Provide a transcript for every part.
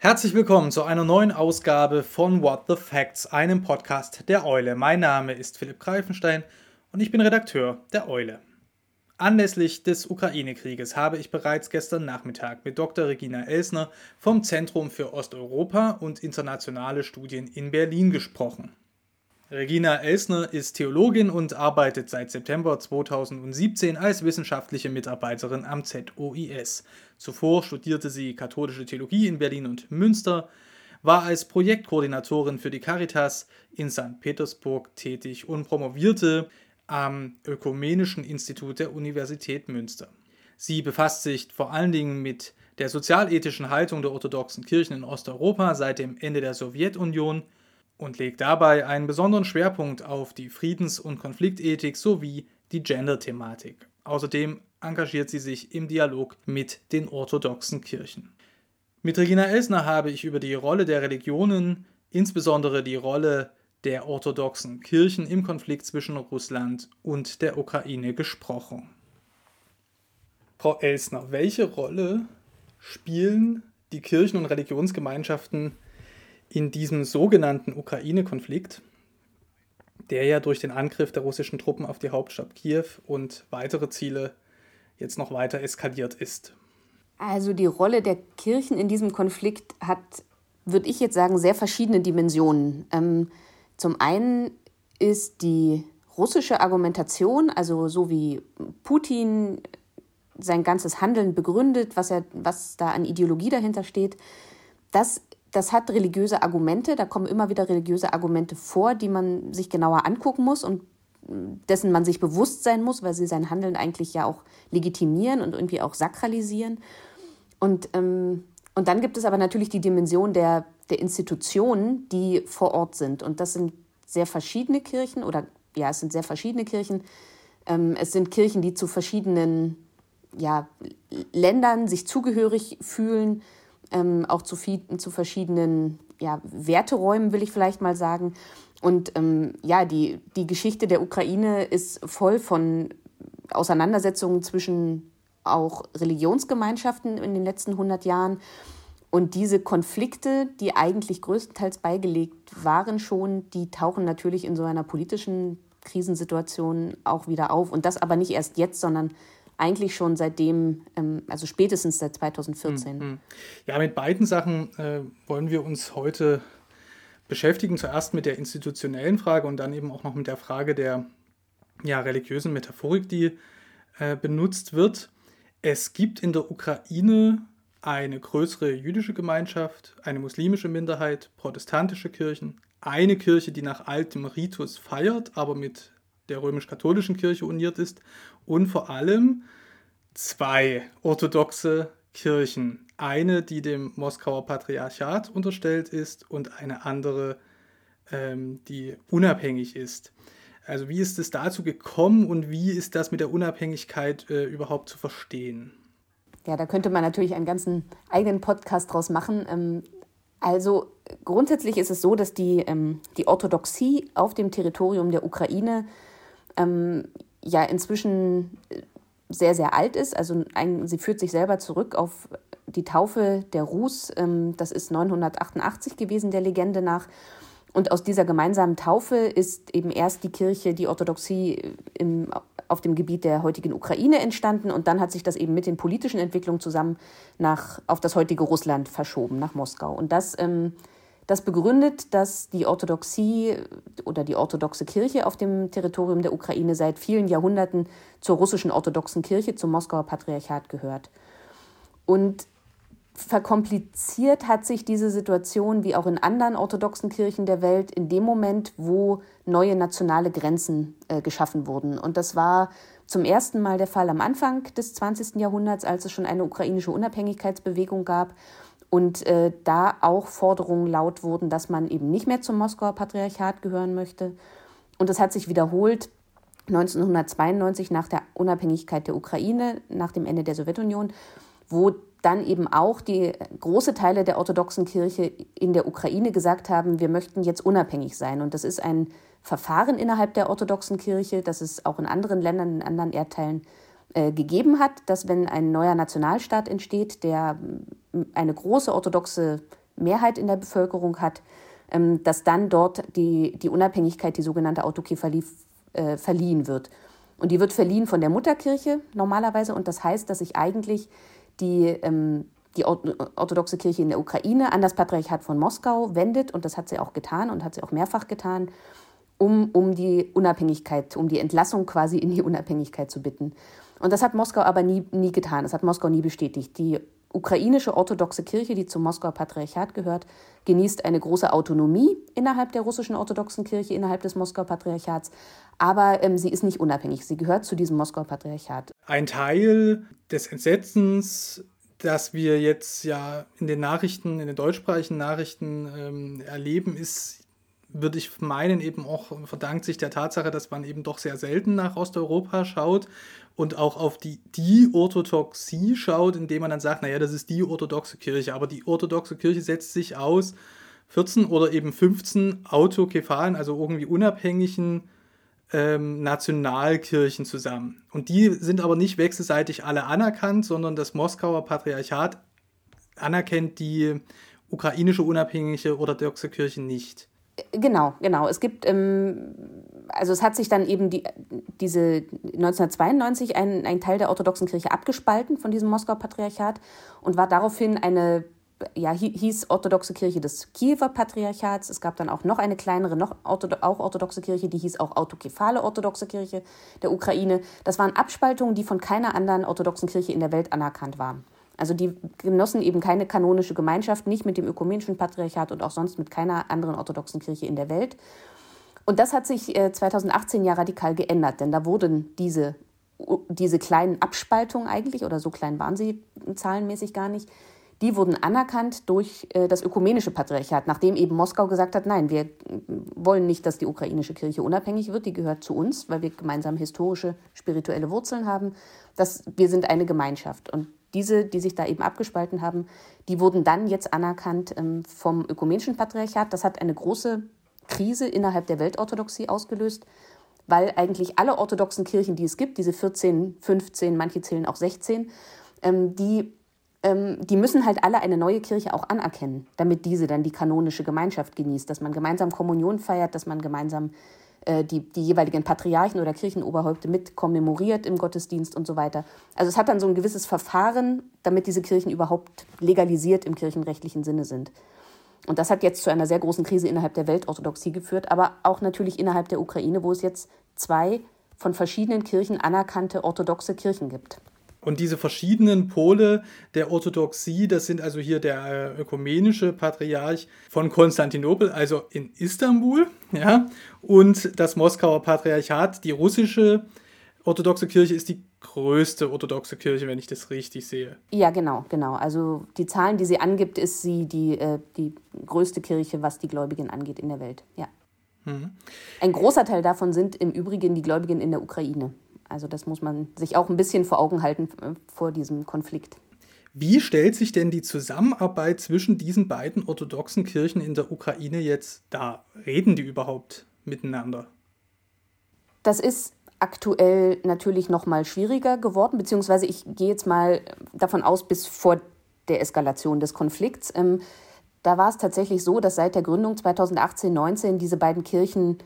Herzlich willkommen zu einer neuen Ausgabe von What the Facts, einem Podcast der Eule. Mein Name ist Philipp Greifenstein und ich bin Redakteur der Eule. Anlässlich des Ukraine-Krieges habe ich bereits gestern Nachmittag mit Dr. Regina Elsner vom Zentrum für Osteuropa und internationale Studien in Berlin gesprochen. Regina Elsner ist Theologin und arbeitet seit September 2017 als wissenschaftliche Mitarbeiterin am ZOIS. Zuvor studierte sie katholische Theologie in Berlin und Münster, war als Projektkoordinatorin für die Caritas in St. Petersburg tätig und promovierte am Ökumenischen Institut der Universität Münster. Sie befasst sich vor allen Dingen mit der sozialethischen Haltung der orthodoxen Kirchen in Osteuropa seit dem Ende der Sowjetunion und legt dabei einen besonderen Schwerpunkt auf die Friedens- und Konfliktethik sowie die Gender-Thematik. Außerdem engagiert sie sich im Dialog mit den orthodoxen Kirchen. Mit Regina Elsner habe ich über die Rolle der Religionen, insbesondere die Rolle der orthodoxen Kirchen im Konflikt zwischen Russland und der Ukraine gesprochen. Frau Elsner, welche Rolle spielen die Kirchen und Religionsgemeinschaften in diesem sogenannten Ukraine-Konflikt, der ja durch den Angriff der russischen Truppen auf die Hauptstadt Kiew und weitere Ziele jetzt noch weiter eskaliert ist. Also die Rolle der Kirchen in diesem Konflikt hat, würde ich jetzt sagen, sehr verschiedene Dimensionen. Ähm, zum einen ist die russische Argumentation, also so wie Putin sein ganzes Handeln begründet, was, er, was da an Ideologie dahinter steht, das das hat religiöse Argumente, da kommen immer wieder religiöse Argumente vor, die man sich genauer angucken muss und dessen man sich bewusst sein muss, weil sie sein Handeln eigentlich ja auch legitimieren und irgendwie auch sakralisieren. Und, ähm, und dann gibt es aber natürlich die Dimension der, der Institutionen, die vor Ort sind. Und das sind sehr verschiedene Kirchen oder ja, es sind sehr verschiedene Kirchen. Ähm, es sind Kirchen, die zu verschiedenen ja, Ländern sich zugehörig fühlen ähm, auch zu, viel, zu verschiedenen ja, Werteräumen, will ich vielleicht mal sagen. Und ähm, ja, die, die Geschichte der Ukraine ist voll von Auseinandersetzungen zwischen auch Religionsgemeinschaften in den letzten 100 Jahren. Und diese Konflikte, die eigentlich größtenteils beigelegt waren schon, die tauchen natürlich in so einer politischen Krisensituation auch wieder auf. Und das aber nicht erst jetzt, sondern eigentlich schon seitdem, ähm, also spätestens seit 2014. Mhm. Ja, mit beiden Sachen äh, wollen wir uns heute beschäftigen. Zuerst mit der institutionellen Frage und dann eben auch noch mit der Frage der ja, religiösen Metaphorik, die äh, benutzt wird. Es gibt in der Ukraine eine größere jüdische Gemeinschaft, eine muslimische Minderheit, protestantische Kirchen, eine Kirche, die nach altem Ritus feiert, aber mit der römisch-katholischen Kirche uniert ist und vor allem zwei orthodoxe Kirchen. Eine, die dem Moskauer Patriarchat unterstellt ist und eine andere, ähm, die unabhängig ist. Also wie ist es dazu gekommen und wie ist das mit der Unabhängigkeit äh, überhaupt zu verstehen? Ja, da könnte man natürlich einen ganzen eigenen Podcast draus machen. Ähm, also grundsätzlich ist es so, dass die, ähm, die Orthodoxie auf dem Territorium der Ukraine ähm, ja inzwischen sehr, sehr alt ist. Also ein, sie führt sich selber zurück auf die Taufe der Rus. Ähm, das ist 988 gewesen, der Legende nach. Und aus dieser gemeinsamen Taufe ist eben erst die Kirche, die Orthodoxie im, auf dem Gebiet der heutigen Ukraine entstanden. Und dann hat sich das eben mit den politischen Entwicklungen zusammen nach, auf das heutige Russland verschoben, nach Moskau. Und das ähm, das begründet, dass die Orthodoxie oder die orthodoxe Kirche auf dem Territorium der Ukraine seit vielen Jahrhunderten zur russischen orthodoxen Kirche, zum Moskauer Patriarchat gehört. Und verkompliziert hat sich diese Situation wie auch in anderen orthodoxen Kirchen der Welt in dem Moment, wo neue nationale Grenzen äh, geschaffen wurden. Und das war zum ersten Mal der Fall am Anfang des 20. Jahrhunderts, als es schon eine ukrainische Unabhängigkeitsbewegung gab und äh, da auch Forderungen laut wurden, dass man eben nicht mehr zum Moskauer Patriarchat gehören möchte. Und das hat sich wiederholt 1992 nach der Unabhängigkeit der Ukraine, nach dem Ende der Sowjetunion, wo dann eben auch die große Teile der orthodoxen Kirche in der Ukraine gesagt haben, wir möchten jetzt unabhängig sein. Und das ist ein Verfahren innerhalb der orthodoxen Kirche, das es auch in anderen Ländern, in anderen Erdteilen äh, gegeben hat, dass wenn ein neuer Nationalstaat entsteht, der eine große orthodoxe Mehrheit in der Bevölkerung hat, ähm, dass dann dort die, die Unabhängigkeit, die sogenannte Autokephalie, äh, verliehen wird. Und die wird verliehen von der Mutterkirche normalerweise. Und das heißt, dass sich eigentlich die, ähm, die orthodoxe Kirche in der Ukraine an das Patriarchat von Moskau wendet. Und das hat sie auch getan und hat sie auch mehrfach getan, um, um die Unabhängigkeit, um die Entlassung quasi in die Unabhängigkeit zu bitten. Und das hat Moskau aber nie, nie getan. Das hat Moskau nie bestätigt. Die ukrainische orthodoxe Kirche, die zum Moskauer Patriarchat gehört, genießt eine große Autonomie innerhalb der russischen orthodoxen Kirche, innerhalb des Moskauer Patriarchats. Aber ähm, sie ist nicht unabhängig. Sie gehört zu diesem Moskauer Patriarchat. Ein Teil des Entsetzens, das wir jetzt ja in den Nachrichten, in den deutschsprachigen Nachrichten ähm, erleben, ist würde ich meinen, eben auch verdankt sich der Tatsache, dass man eben doch sehr selten nach Osteuropa schaut und auch auf die, die Orthodoxie schaut, indem man dann sagt, naja, das ist die orthodoxe Kirche. Aber die orthodoxe Kirche setzt sich aus 14 oder eben 15 autokephalen, also irgendwie unabhängigen ähm, Nationalkirchen zusammen. Und die sind aber nicht wechselseitig alle anerkannt, sondern das Moskauer Patriarchat anerkennt die ukrainische unabhängige orthodoxe Kirche nicht. Genau, genau. Es gibt, ähm, also es hat sich dann eben die, diese 1992 ein, ein Teil der orthodoxen Kirche abgespalten von diesem Moskauer Patriarchat und war daraufhin eine, ja, hieß orthodoxe Kirche des Kiewer Patriarchats. Es gab dann auch noch eine kleinere, noch auch orthodoxe Kirche, die hieß auch autokephale orthodoxe Kirche der Ukraine. Das waren Abspaltungen, die von keiner anderen orthodoxen Kirche in der Welt anerkannt waren. Also die genossen eben keine kanonische Gemeinschaft, nicht mit dem ökumenischen Patriarchat und auch sonst mit keiner anderen orthodoxen Kirche in der Welt. Und das hat sich 2018 äh, ja radikal geändert, denn da wurden diese, diese kleinen Abspaltungen eigentlich, oder so klein waren sie zahlenmäßig gar nicht, die wurden anerkannt durch äh, das ökumenische Patriarchat, nachdem eben Moskau gesagt hat, nein, wir wollen nicht, dass die ukrainische Kirche unabhängig wird, die gehört zu uns, weil wir gemeinsam historische, spirituelle Wurzeln haben. Das, wir sind eine Gemeinschaft. Und diese, die sich da eben abgespalten haben, die wurden dann jetzt anerkannt ähm, vom ökumenischen Patriarchat. Das hat eine große Krise innerhalb der Weltorthodoxie ausgelöst, weil eigentlich alle orthodoxen Kirchen, die es gibt, diese 14, 15, manche zählen auch 16, ähm, die, ähm, die müssen halt alle eine neue Kirche auch anerkennen, damit diese dann die kanonische Gemeinschaft genießt, dass man gemeinsam Kommunion feiert, dass man gemeinsam die, die jeweiligen Patriarchen oder Kirchenoberhäupte mit kommemoriert im Gottesdienst und so weiter. Also es hat dann so ein gewisses Verfahren, damit diese Kirchen überhaupt legalisiert im kirchenrechtlichen Sinne sind. Und das hat jetzt zu einer sehr großen Krise innerhalb der Weltorthodoxie geführt, aber auch natürlich innerhalb der Ukraine, wo es jetzt zwei von verschiedenen Kirchen anerkannte orthodoxe Kirchen gibt. Und diese verschiedenen Pole der Orthodoxie, das sind also hier der äh, ökumenische Patriarch von Konstantinopel, also in Istanbul, ja, und das Moskauer Patriarchat, die russische orthodoxe Kirche ist die größte orthodoxe Kirche, wenn ich das richtig sehe. Ja, genau, genau. Also die Zahlen, die sie angibt, ist sie die, äh, die größte Kirche, was die Gläubigen angeht in der Welt. Ja. Mhm. Ein großer Teil davon sind im Übrigen die Gläubigen in der Ukraine. Also das muss man sich auch ein bisschen vor Augen halten äh, vor diesem Konflikt. Wie stellt sich denn die Zusammenarbeit zwischen diesen beiden orthodoxen Kirchen in der Ukraine jetzt dar? Reden die überhaupt miteinander? Das ist aktuell natürlich noch mal schwieriger geworden, beziehungsweise ich gehe jetzt mal davon aus, bis vor der Eskalation des Konflikts. Ähm, da war es tatsächlich so, dass seit der Gründung 2018-19 diese beiden Kirchen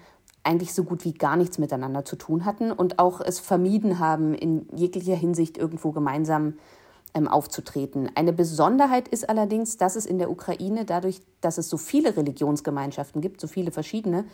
eigentlich so gut wie gar nichts miteinander zu tun hatten und auch es vermieden haben, in jeglicher Hinsicht irgendwo gemeinsam ähm, aufzutreten. Eine Besonderheit ist allerdings, dass es in der Ukraine, dadurch, dass es so viele Religionsgemeinschaften gibt, so viele verschiedene,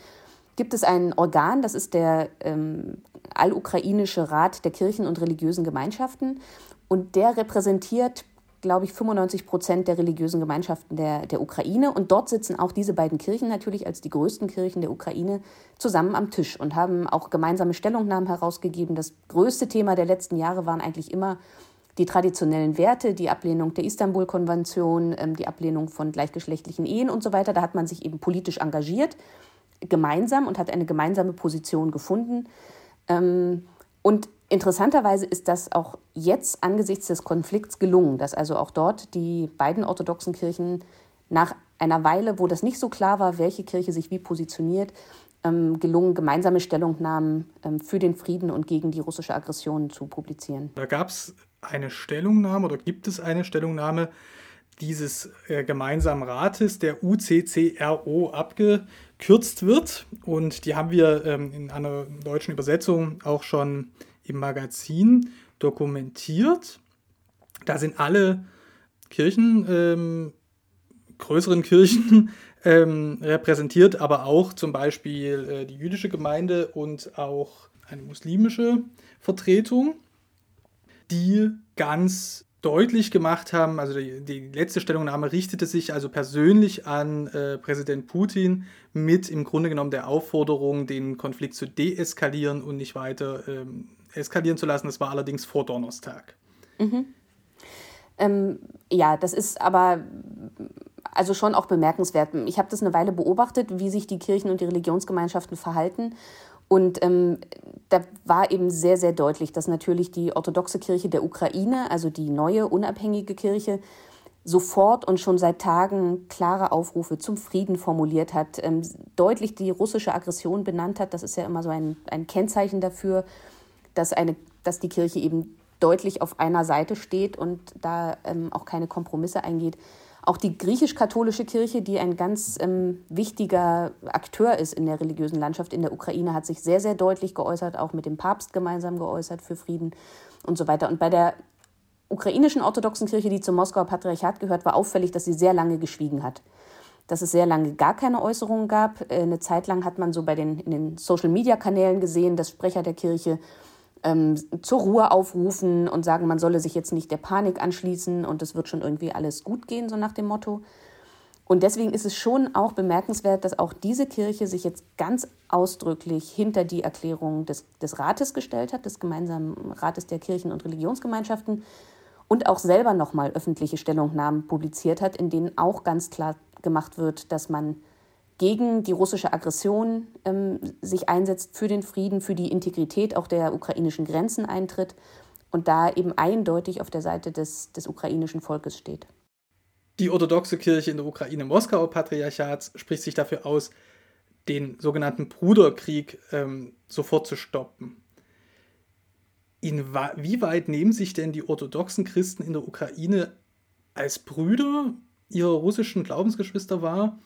gibt es ein Organ, das ist der ähm, Allukrainische Rat der Kirchen und religiösen Gemeinschaften. Und der repräsentiert glaube ich, 95 Prozent der religiösen Gemeinschaften der, der Ukraine. Und dort sitzen auch diese beiden Kirchen natürlich als die größten Kirchen der Ukraine zusammen am Tisch und haben auch gemeinsame Stellungnahmen herausgegeben. Das größte Thema der letzten Jahre waren eigentlich immer die traditionellen Werte, die Ablehnung der Istanbul-Konvention, ähm, die Ablehnung von gleichgeschlechtlichen Ehen und so weiter. Da hat man sich eben politisch engagiert, gemeinsam und hat eine gemeinsame Position gefunden. Ähm, und Interessanterweise ist das auch jetzt angesichts des Konflikts gelungen, dass also auch dort die beiden orthodoxen Kirchen nach einer Weile, wo das nicht so klar war, welche Kirche sich wie positioniert, ähm, gelungen, gemeinsame Stellungnahmen ähm, für den Frieden und gegen die russische Aggression zu publizieren. Da gab es eine Stellungnahme oder gibt es eine Stellungnahme dieses äh, gemeinsamen Rates, der UCCRO, abgekürzt wird. Und die haben wir ähm, in einer deutschen Übersetzung auch schon im Magazin dokumentiert. Da sind alle Kirchen, ähm, größeren Kirchen ähm, repräsentiert, aber auch zum Beispiel äh, die jüdische Gemeinde und auch eine muslimische Vertretung, die ganz deutlich gemacht haben, also die, die, letzte Stellungnahme richtete sich also persönlich an äh, Präsident Putin mit im Grunde genommen der Aufforderung, den Konflikt zu deeskalieren und nicht weiter ähm, eskalieren zu lassen. Das war allerdings vor Donnerstag. Mhm. Ähm, ja, das ist aber also schon auch bemerkenswert. Ich habe das eine Weile beobachtet, wie sich die Kirchen und die Religionsgemeinschaften verhalten. Und ähm, da war eben sehr, sehr deutlich, dass natürlich die orthodoxe Kirche der Ukraine, also die neue unabhängige Kirche, sofort und schon seit Tagen klare Aufrufe zum Frieden formuliert hat, ähm, deutlich die russische Aggression benannt hat. Das ist ja immer so ein, ein Kennzeichen dafür, dass, eine, dass die Kirche eben deutlich auf einer Seite steht und da ähm, auch keine Kompromisse eingeht. Auch die griechisch-katholische Kirche, die ein ganz ähm, wichtiger Akteur ist in der religiösen Landschaft in der Ukraine, hat sich sehr, sehr deutlich geäußert, auch mit dem Papst gemeinsam geäußert für Frieden und so weiter. Und bei der ukrainischen orthodoxen Kirche, die zum Moskauer Patriarchat gehört, war auffällig, dass sie sehr lange geschwiegen hat. Dass es sehr lange gar keine Äußerungen gab. Äh, eine Zeit lang hat man so bei den, in den Social-Media-Kanälen gesehen, dass Sprecher der Kirche ähm, zur Ruhe aufrufen und sagen, man solle sich jetzt nicht der Panik anschließen und es wird schon irgendwie alles gut gehen, so nach dem Motto. Und deswegen ist es schon auch bemerkenswert, dass auch diese Kirche sich jetzt ganz ausdrücklich hinter die Erklärung des, des Rates gestellt hat, des gemeinsamen Rates der Kirchen- und Religionsgemeinschaften und auch selber nochmal öffentliche Stellungnahmen publiziert hat, in denen auch ganz klar gemacht wird, dass man gegen die russische Aggression ähm, sich einsetzt, für den Frieden, für die Integrität auch der ukrainischen Grenzen eintritt und da eben eindeutig auf der Seite des, des ukrainischen Volkes steht. Die orthodoxe Kirche in der Ukraine, Moskauer Patriarchat, spricht sich dafür aus, den sogenannten Bruderkrieg ähm, sofort zu stoppen. Inwieweit nehmen sich denn die orthodoxen Christen in der Ukraine als Brüder ihrer russischen Glaubensgeschwister wahr?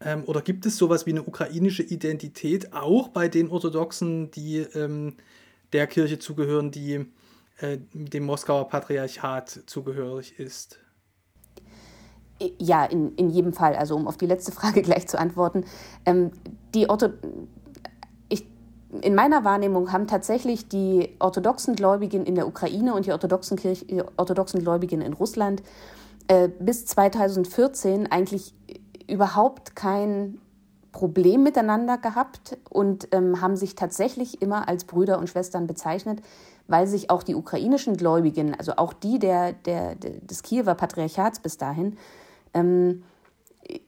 Ähm, oder gibt es sowas wie eine ukrainische Identität auch bei den Orthodoxen, die ähm, der Kirche zugehören, die äh, dem Moskauer Patriarchat zugehörig ist? Ja, in, in jedem Fall. Also um auf die letzte Frage gleich zu antworten. Ähm, die Ortho ich, in meiner Wahrnehmung haben tatsächlich die orthodoxen Gläubigen in der Ukraine und die orthodoxen, Kirch, orthodoxen Gläubigen in Russland äh, bis 2014 eigentlich überhaupt kein Problem miteinander gehabt und ähm, haben sich tatsächlich immer als Brüder und Schwestern bezeichnet, weil sich auch die ukrainischen Gläubigen, also auch die der, der, des Kiewer Patriarchats bis dahin, ähm,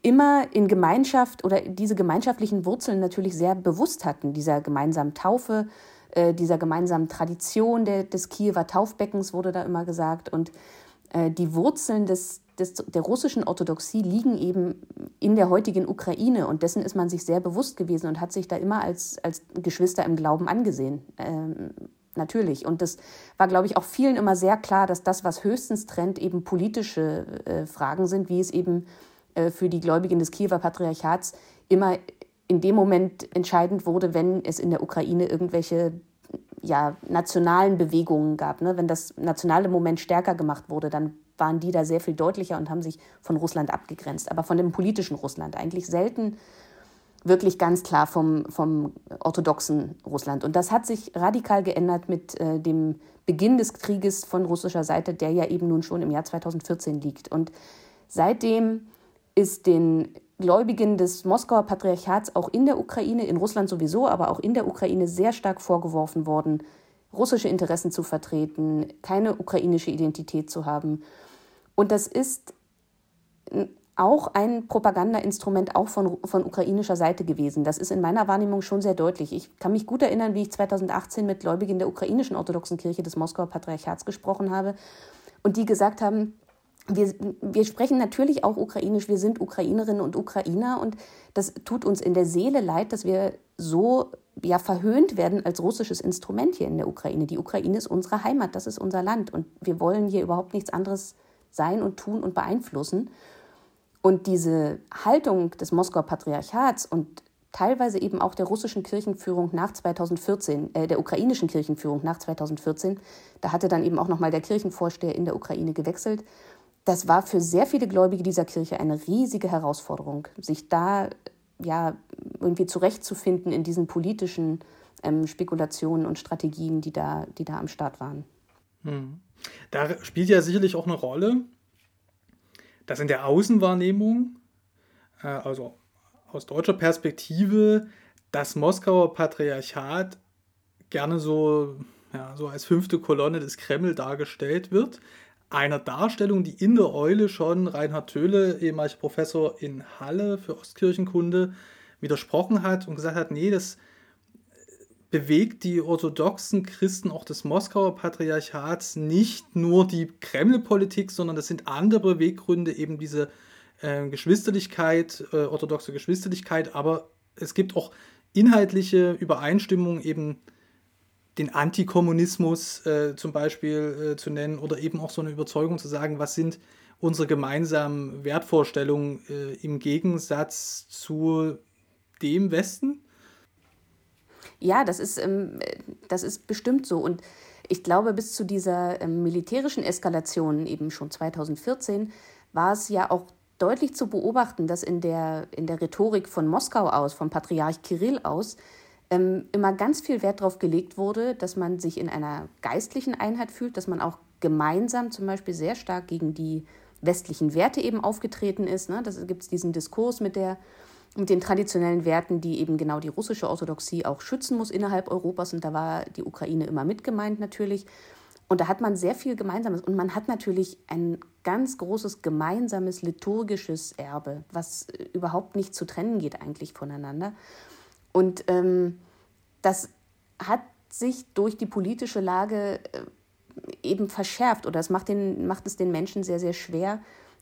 immer in Gemeinschaft oder diese gemeinschaftlichen Wurzeln natürlich sehr bewusst hatten, dieser gemeinsamen Taufe, äh, dieser gemeinsamen Tradition der, des Kiewer Taufbeckens wurde da immer gesagt und äh, die Wurzeln des, des, der russischen Orthodoxie liegen eben in der heutigen Ukraine und dessen ist man sich sehr bewusst gewesen und hat sich da immer als, als Geschwister im Glauben angesehen. Ähm, natürlich. Und das war, glaube ich, auch vielen immer sehr klar, dass das, was höchstens trennt, eben politische äh, Fragen sind, wie es eben äh, für die Gläubigen des Kiewer Patriarchats immer in dem Moment entscheidend wurde, wenn es in der Ukraine irgendwelche ja, nationalen Bewegungen gab. Ne? Wenn das nationale Moment stärker gemacht wurde, dann waren die da sehr viel deutlicher und haben sich von Russland abgegrenzt. Aber von dem politischen Russland eigentlich selten wirklich ganz klar vom, vom orthodoxen Russland. Und das hat sich radikal geändert mit äh, dem Beginn des Krieges von russischer Seite, der ja eben nun schon im Jahr 2014 liegt. Und seitdem ist den Gläubigen des Moskauer Patriarchats auch in der Ukraine, in Russland sowieso, aber auch in der Ukraine sehr stark vorgeworfen worden, russische Interessen zu vertreten, keine ukrainische Identität zu haben. Und das ist auch ein Propagandainstrument auch von, von ukrainischer Seite gewesen. Das ist in meiner Wahrnehmung schon sehr deutlich. Ich kann mich gut erinnern, wie ich 2018 mit Gläubigen der ukrainischen orthodoxen Kirche des Moskauer Patriarchats gesprochen habe und die gesagt haben, wir, wir sprechen natürlich auch ukrainisch, wir sind Ukrainerinnen und Ukrainer und das tut uns in der Seele leid, dass wir so ja verhöhnt werden als russisches Instrument hier in der Ukraine. Die Ukraine ist unsere Heimat, das ist unser Land und wir wollen hier überhaupt nichts anderes sein und tun und beeinflussen. Und diese Haltung des Moskauer Patriarchats und teilweise eben auch der russischen Kirchenführung nach 2014, äh, der ukrainischen Kirchenführung nach 2014, da hatte dann eben auch nochmal der Kirchenvorsteher in der Ukraine gewechselt. Das war für sehr viele Gläubige dieser Kirche eine riesige Herausforderung, sich da ja irgendwie zurechtzufinden in diesen politischen ähm, Spekulationen und Strategien, die da, die da am Start waren. Hm. Da spielt ja sicherlich auch eine Rolle, dass in der Außenwahrnehmung, äh, also aus deutscher Perspektive, das Moskauer Patriarchat gerne so, ja, so als fünfte Kolonne des Kreml dargestellt wird. Einer Darstellung, die in der Eule schon Reinhard Töhle, ehemaliger Professor in Halle für Ostkirchenkunde, widersprochen hat und gesagt hat, nee, das bewegt die orthodoxen Christen auch des Moskauer Patriarchats nicht nur die Kreml-Politik, sondern das sind andere Beweggründe, eben diese äh, Geschwisterlichkeit, äh, orthodoxe Geschwisterlichkeit, aber es gibt auch inhaltliche Übereinstimmungen, eben den Antikommunismus äh, zum Beispiel äh, zu nennen oder eben auch so eine Überzeugung zu sagen, was sind unsere gemeinsamen Wertvorstellungen äh, im Gegensatz zu dem Westen? Ja, das ist, ähm, das ist bestimmt so. Und ich glaube, bis zu dieser ähm, militärischen Eskalation eben schon 2014 war es ja auch deutlich zu beobachten, dass in der, in der Rhetorik von Moskau aus, vom Patriarch Kirill aus, ähm, immer ganz viel Wert darauf gelegt wurde, dass man sich in einer geistlichen Einheit fühlt, dass man auch gemeinsam zum Beispiel sehr stark gegen die westlichen Werte eben aufgetreten ist. Ne? Da gibt es diesen Diskurs mit der mit den traditionellen Werten, die eben genau die russische Orthodoxie auch schützen muss innerhalb Europas. Und da war die Ukraine immer mit gemeint natürlich. Und da hat man sehr viel Gemeinsames. Und man hat natürlich ein ganz großes gemeinsames liturgisches Erbe, was überhaupt nicht zu trennen geht eigentlich voneinander. Und ähm, das hat sich durch die politische Lage äh, eben verschärft oder es macht, den, macht es den Menschen sehr, sehr schwer,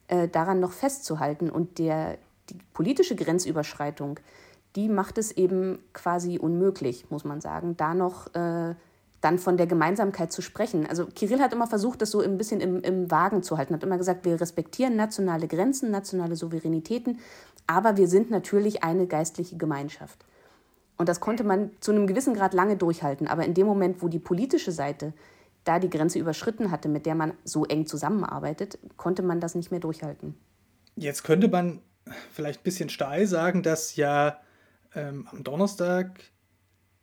äh, daran noch festzuhalten. Und der, die politische Grenzüberschreitung, die macht es eben quasi unmöglich, muss man sagen, da noch äh, dann von der Gemeinsamkeit zu sprechen. Also Kirill hat immer versucht, das so ein bisschen im, im Wagen zu halten, hat immer gesagt, wir respektieren nationale Grenzen, nationale Souveränitäten, aber wir sind natürlich eine geistliche Gemeinschaft. Und das konnte man zu einem gewissen Grad lange durchhalten. Aber in dem Moment, wo die politische Seite da die Grenze überschritten hatte, mit der man so eng zusammenarbeitet, konnte man das nicht mehr durchhalten. Jetzt könnte man vielleicht ein bisschen steil sagen, dass ja ähm, am Donnerstag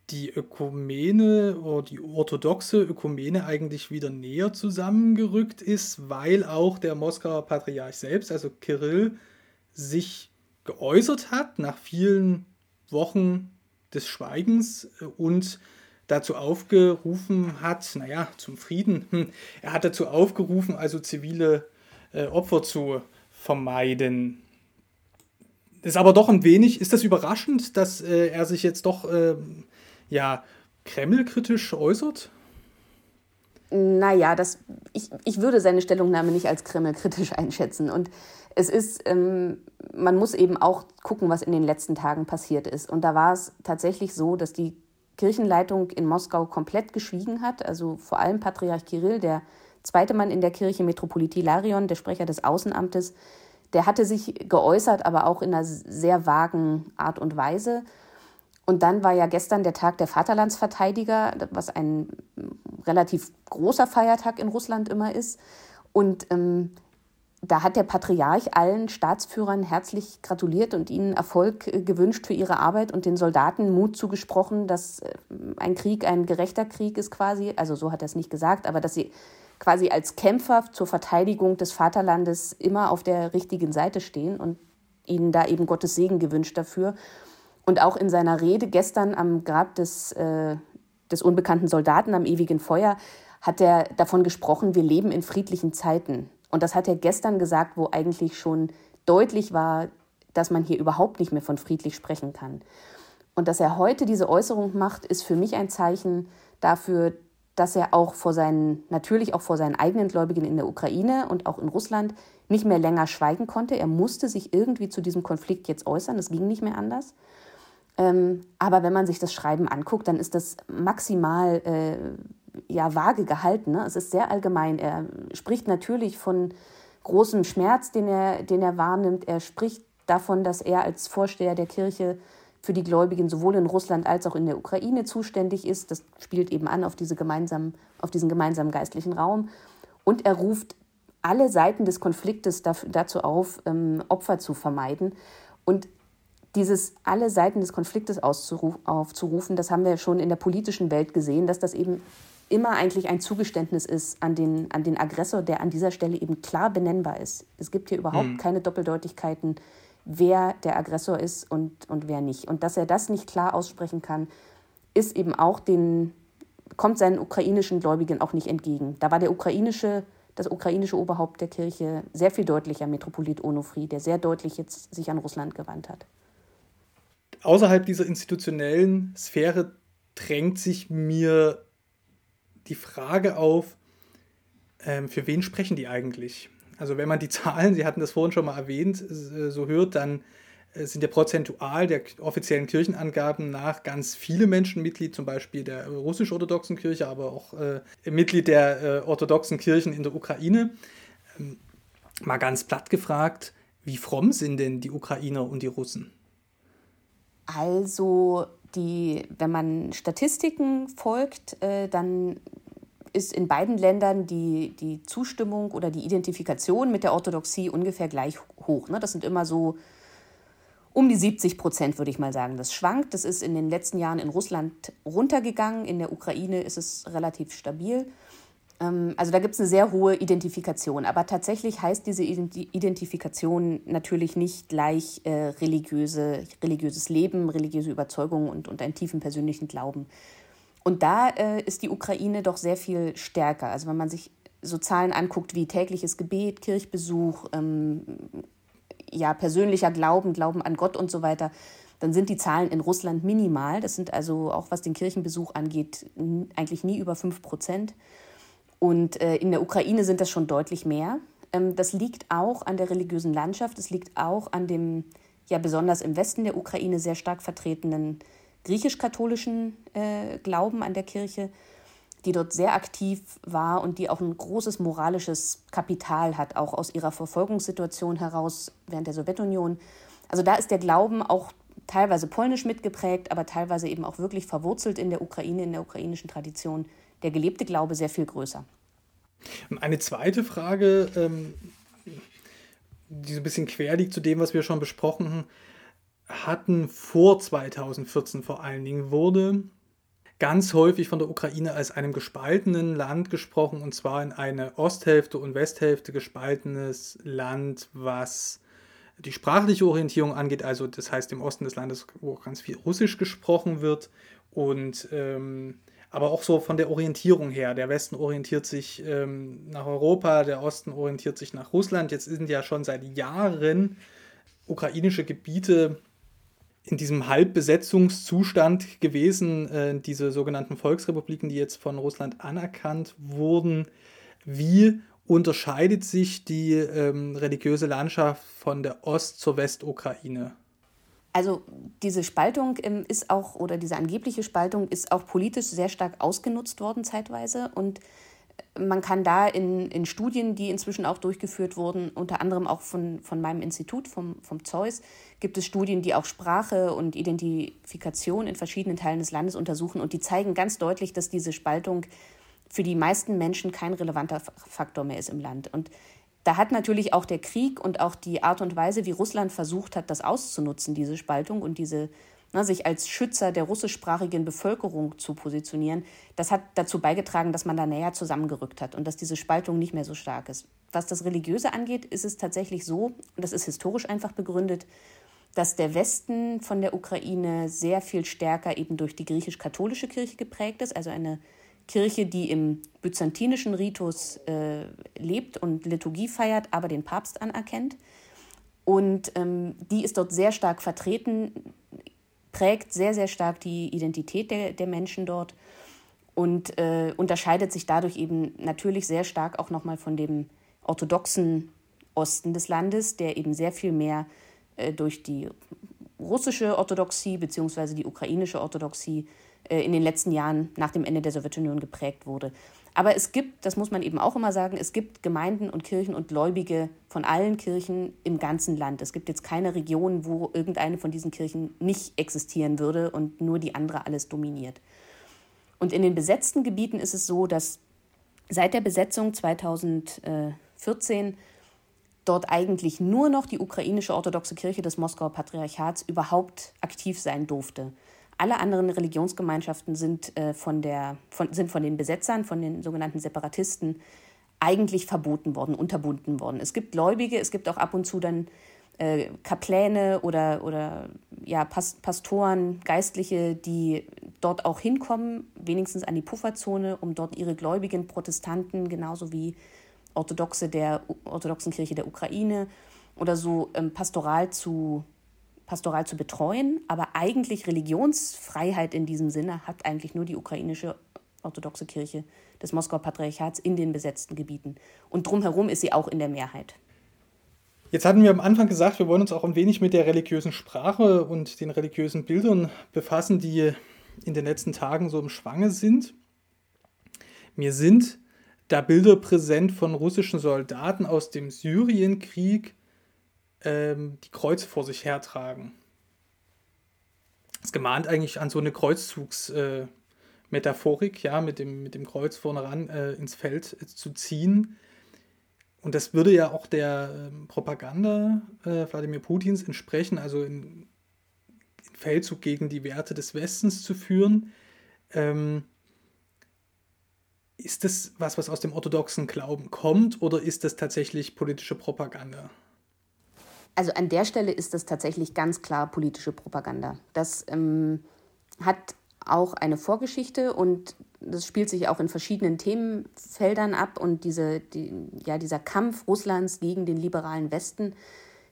die Ökumene oder die orthodoxe Ökumene eigentlich wieder näher zusammengerückt ist, weil auch der Moskauer Patriarch selbst, also Kirill, sich geäußert hat nach vielen Wochen des Schweigens äh, und dazu aufgerufen hat, naja, zum Frieden, hm, er hat dazu aufgerufen, also zivile äh, Opfer zu vermeiden ist aber doch ein wenig, ist das überraschend, dass äh, er sich jetzt doch äh, ja, Kreml-kritisch äußert? Naja, das, ich, ich würde seine Stellungnahme nicht als Kreml-kritisch einschätzen. Und es ist, ähm, man muss eben auch gucken, was in den letzten Tagen passiert ist. Und da war es tatsächlich so, dass die Kirchenleitung in Moskau komplett geschwiegen hat. Also vor allem Patriarch Kirill, der zweite Mann in der Kirche, Metropolit Hilarion, der Sprecher des Außenamtes, der hatte sich geäußert, aber auch in einer sehr vagen Art und Weise. Und dann war ja gestern der Tag der Vaterlandsverteidiger, was ein relativ großer Feiertag in Russland immer ist. Und ähm, da hat der Patriarch allen Staatsführern herzlich gratuliert und ihnen Erfolg äh, gewünscht für ihre Arbeit und den Soldaten Mut zugesprochen, dass äh, ein Krieg ein gerechter Krieg ist quasi. Also so hat er es nicht gesagt, aber dass sie quasi als Kämpfer zur Verteidigung des Vaterlandes immer auf der richtigen Seite stehen und ihnen da eben Gottes Segen gewünscht dafür. Und auch in seiner Rede gestern am Grab des, äh, des unbekannten Soldaten am ewigen Feuer hat er davon gesprochen, wir leben in friedlichen Zeiten. Und das hat er gestern gesagt, wo eigentlich schon deutlich war, dass man hier überhaupt nicht mehr von friedlich sprechen kann. Und dass er heute diese Äußerung macht, ist für mich ein Zeichen dafür, dass er auch vor seinen, natürlich auch vor seinen eigenen Gläubigen in der Ukraine und auch in Russland nicht mehr länger schweigen konnte. Er musste sich irgendwie zu diesem Konflikt jetzt äußern. Es ging nicht mehr anders. Ähm, aber wenn man sich das Schreiben anguckt, dann ist das maximal äh, ja, vage gehalten. Ne? Es ist sehr allgemein. Er spricht natürlich von, großem Schmerz, den er, den er wahrnimmt. Er spricht davon, dass er als Vorsteher der Kirche für die Gläubigen sowohl in Russland als auch in der Ukraine zuständig ist. Das spielt eben an auf, diese gemeinsamen, auf diesen gemeinsamen geistlichen Raum. Und er ruft alle Seiten des Konfliktes dazu auf, ähm, Opfer zu vermeiden. Und dieses alle Seiten des Konfliktes aufzurufen, das haben wir schon in der politischen Welt gesehen, dass das eben immer eigentlich ein Zugeständnis ist an den, an den Aggressor, der an dieser Stelle eben klar benennbar ist. Es gibt hier überhaupt mhm. keine Doppeldeutigkeiten, wer der Aggressor ist und, und wer nicht. Und dass er das nicht klar aussprechen kann, ist eben auch den, kommt seinen ukrainischen Gläubigen auch nicht entgegen. Da war der ukrainische, das ukrainische Oberhaupt der Kirche sehr viel deutlicher, Metropolit Onofri, der sehr deutlich jetzt sich an Russland gewandt hat. Außerhalb dieser institutionellen Sphäre drängt sich mir die Frage auf, ähm, für wen sprechen die eigentlich? Also wenn man die Zahlen, Sie hatten das vorhin schon mal erwähnt, äh, so hört, dann äh, sind ja prozentual der offiziellen Kirchenangaben nach ganz viele Menschen Mitglied, zum Beispiel der russisch-orthodoxen Kirche, aber auch äh, Mitglied der äh, orthodoxen Kirchen in der Ukraine. Ähm, mal ganz platt gefragt, wie fromm sind denn die Ukrainer und die Russen? Also die, wenn man Statistiken folgt, äh, dann ist in beiden Ländern die, die Zustimmung oder die Identifikation mit der Orthodoxie ungefähr gleich hoch. Ne? Das sind immer so um die 70 Prozent, würde ich mal sagen. Das schwankt. Das ist in den letzten Jahren in Russland runtergegangen. In der Ukraine ist es relativ stabil. Ähm, also da gibt es eine sehr hohe Identifikation. Aber tatsächlich heißt diese Identifikation natürlich nicht gleich äh, religiöse, religiöses Leben, religiöse Überzeugung und, und einen tiefen persönlichen Glauben. Und da äh, ist die Ukraine doch sehr viel stärker. Also wenn man sich so Zahlen anguckt wie tägliches Gebet, Kirchbesuch, ähm, ja, persönlicher Glauben, Glauben an Gott und so weiter, dann sind die Zahlen in Russland minimal. Das sind also auch was den Kirchenbesuch angeht, eigentlich nie über 5 Prozent. Und äh, in der Ukraine sind das schon deutlich mehr. Ähm, das liegt auch an der religiösen Landschaft. Es liegt auch an dem, ja, besonders im Westen der Ukraine sehr stark vertretenen griechisch-katholischen äh, Glauben an der Kirche, die dort sehr aktiv war und die auch ein großes moralisches Kapital hat, auch aus ihrer Verfolgungssituation heraus während der Sowjetunion. Also da ist der Glauben auch teilweise polnisch mitgeprägt, aber teilweise eben auch wirklich verwurzelt in der Ukraine, in der ukrainischen Tradition der gelebte Glaube sehr viel größer. Eine zweite Frage, ähm, die so ein bisschen quer liegt zu dem, was wir schon besprochen hatten vor 2014 vor allen Dingen, wurde ganz häufig von der Ukraine als einem gespaltenen Land gesprochen, und zwar in eine Osthälfte und Westhälfte gespaltenes Land, was die sprachliche Orientierung angeht, also das heißt im Osten des Landes, wo ganz viel Russisch gesprochen wird und ähm, aber auch so von der Orientierung her. Der Westen orientiert sich ähm, nach Europa, der Osten orientiert sich nach Russland. Jetzt sind ja schon seit Jahren ukrainische Gebiete in diesem Halbbesetzungszustand gewesen, äh, diese sogenannten Volksrepubliken, die jetzt von Russland anerkannt wurden. Wie unterscheidet sich die ähm, religiöse Landschaft von der Ost- zur Westukraine? Also diese Spaltung ähm, ist auch, oder diese angebliche Spaltung ist auch politisch sehr stark ausgenutzt worden zeitweise. Und man kann da in, in Studien, die inzwischen auch durchgeführt wurden, unter anderem auch von, von meinem Institut, vom, vom Zeus, gibt es Studien, die auch Sprache und Identifikation in verschiedenen Teilen des Landes untersuchen. Und die zeigen ganz deutlich, dass diese Spaltung für die meisten Menschen kein relevanter Faktor mehr ist im Land. Und da hat natürlich auch der Krieg und auch die Art und Weise, wie Russland versucht hat, das auszunutzen, diese Spaltung und diese ne, sich als Schützer der russischsprachigen Bevölkerung zu positionieren, das hat dazu beigetragen, dass man da näher zusammengerückt hat und dass diese Spaltung nicht mehr so stark ist. Was das Religiöse angeht, ist es tatsächlich so, und das ist historisch einfach begründet, dass der Westen von der Ukraine sehr viel stärker eben durch die griechisch-katholische Kirche geprägt ist, also eine Kirche, die im byzantinischen Ritus äh, lebt und Liturgie feiert, aber den Papst anerkennt. Und ähm, die ist dort sehr stark vertreten, prägt sehr, sehr stark die Identität der, der Menschen dort und äh, unterscheidet sich dadurch eben natürlich sehr stark auch nochmal von dem orthodoxen Osten des Landes, der eben sehr viel mehr äh, durch die russische Orthodoxie bzw. die ukrainische Orthodoxie äh, in den letzten Jahren nach dem Ende der Sowjetunion geprägt wurde. Aber es gibt, das muss man eben auch immer sagen, es gibt Gemeinden und Kirchen und Gläubige von allen Kirchen im ganzen Land. Es gibt jetzt keine Region, wo irgendeine von diesen Kirchen nicht existieren würde und nur die andere alles dominiert. Und in den besetzten Gebieten ist es so, dass seit der Besetzung 2014 dort eigentlich nur noch die ukrainische orthodoxe Kirche des Moskauer Patriarchats überhaupt aktiv sein durfte. Alle anderen Religionsgemeinschaften sind, äh, von der, von, sind von den Besetzern, von den sogenannten Separatisten, eigentlich verboten worden, unterbunden worden. Es gibt Gläubige, es gibt auch ab und zu dann äh, Kapläne oder, oder ja, Pas Pastoren, Geistliche, die dort auch hinkommen, wenigstens an die Pufferzone, um dort ihre gläubigen Protestanten, genauso wie Orthodoxe der orthodoxen Kirche der Ukraine oder so ähm, pastoral zu pastoral zu betreuen, aber eigentlich Religionsfreiheit in diesem Sinne hat eigentlich nur die ukrainische orthodoxe Kirche des Moskauer Patriarchats in den besetzten Gebieten. Und drumherum ist sie auch in der Mehrheit. Jetzt hatten wir am Anfang gesagt, wir wollen uns auch ein wenig mit der religiösen Sprache und den religiösen Bildern befassen, die in den letzten Tagen so im Schwange sind. Mir sind da Bilder präsent von russischen Soldaten aus dem Syrienkrieg, ähm, die Kreuze vor sich hertragen. Es gemahnt eigentlich an so eine Kreuzzugsmetaphorik, äh, ja, mit dem, mit dem Kreuz vorne ran äh, ins Feld äh, zu ziehen. Und das würde ja auch der ähm, Propaganda äh, Wladimir Putins entsprechen, also in, in, Feldzug gegen die Werte des Westens zu führen. Ähm, ist das was, was aus dem orthodoxen Glauben kommt oder ist das tatsächlich politische Propaganda? Also an der Stelle ist das tatsächlich ganz klar politische Propaganda. Das ähm, hat auch eine Vorgeschichte und das spielt sich auch in verschiedenen Themenfeldern ab. Und diese, die, ja, dieser Kampf Russlands gegen den liberalen Westen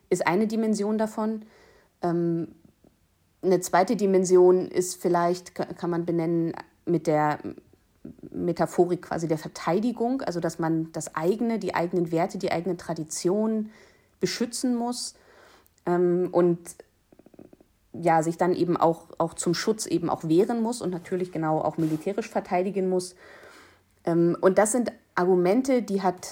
ist eine Dimension davon. Ähm, eine zweite Dimension ist vielleicht, kann man benennen, mit der Metaphorik quasi der Verteidigung, also dass man das eigene, die eigenen Werte, die eigene Tradition beschützen muss ähm, und ja, sich dann eben auch, auch zum Schutz eben auch wehren muss und natürlich genau auch militärisch verteidigen muss. Ähm, und das sind Argumente, die hat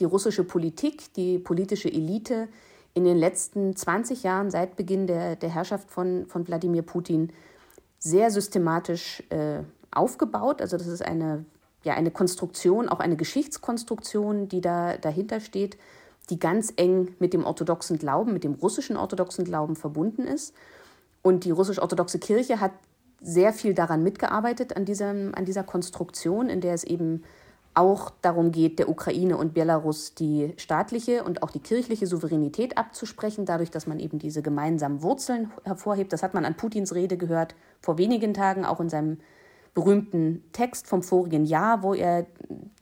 die russische Politik, die politische Elite in den letzten 20 Jahren seit Beginn der, der Herrschaft von, von Wladimir Putin sehr systematisch äh, aufgebaut. Also das ist eine, ja, eine Konstruktion, auch eine Geschichtskonstruktion, die da dahinter steht, die ganz eng mit dem orthodoxen Glauben, mit dem russischen orthodoxen Glauben verbunden ist. Und die russisch-orthodoxe Kirche hat sehr viel daran mitgearbeitet, an, diesem, an dieser Konstruktion, in der es eben auch darum geht, der Ukraine und Belarus die staatliche und auch die kirchliche Souveränität abzusprechen, dadurch, dass man eben diese gemeinsamen Wurzeln hervorhebt. Das hat man an Putins Rede gehört vor wenigen Tagen, auch in seinem berühmten Text vom vorigen Jahr, wo er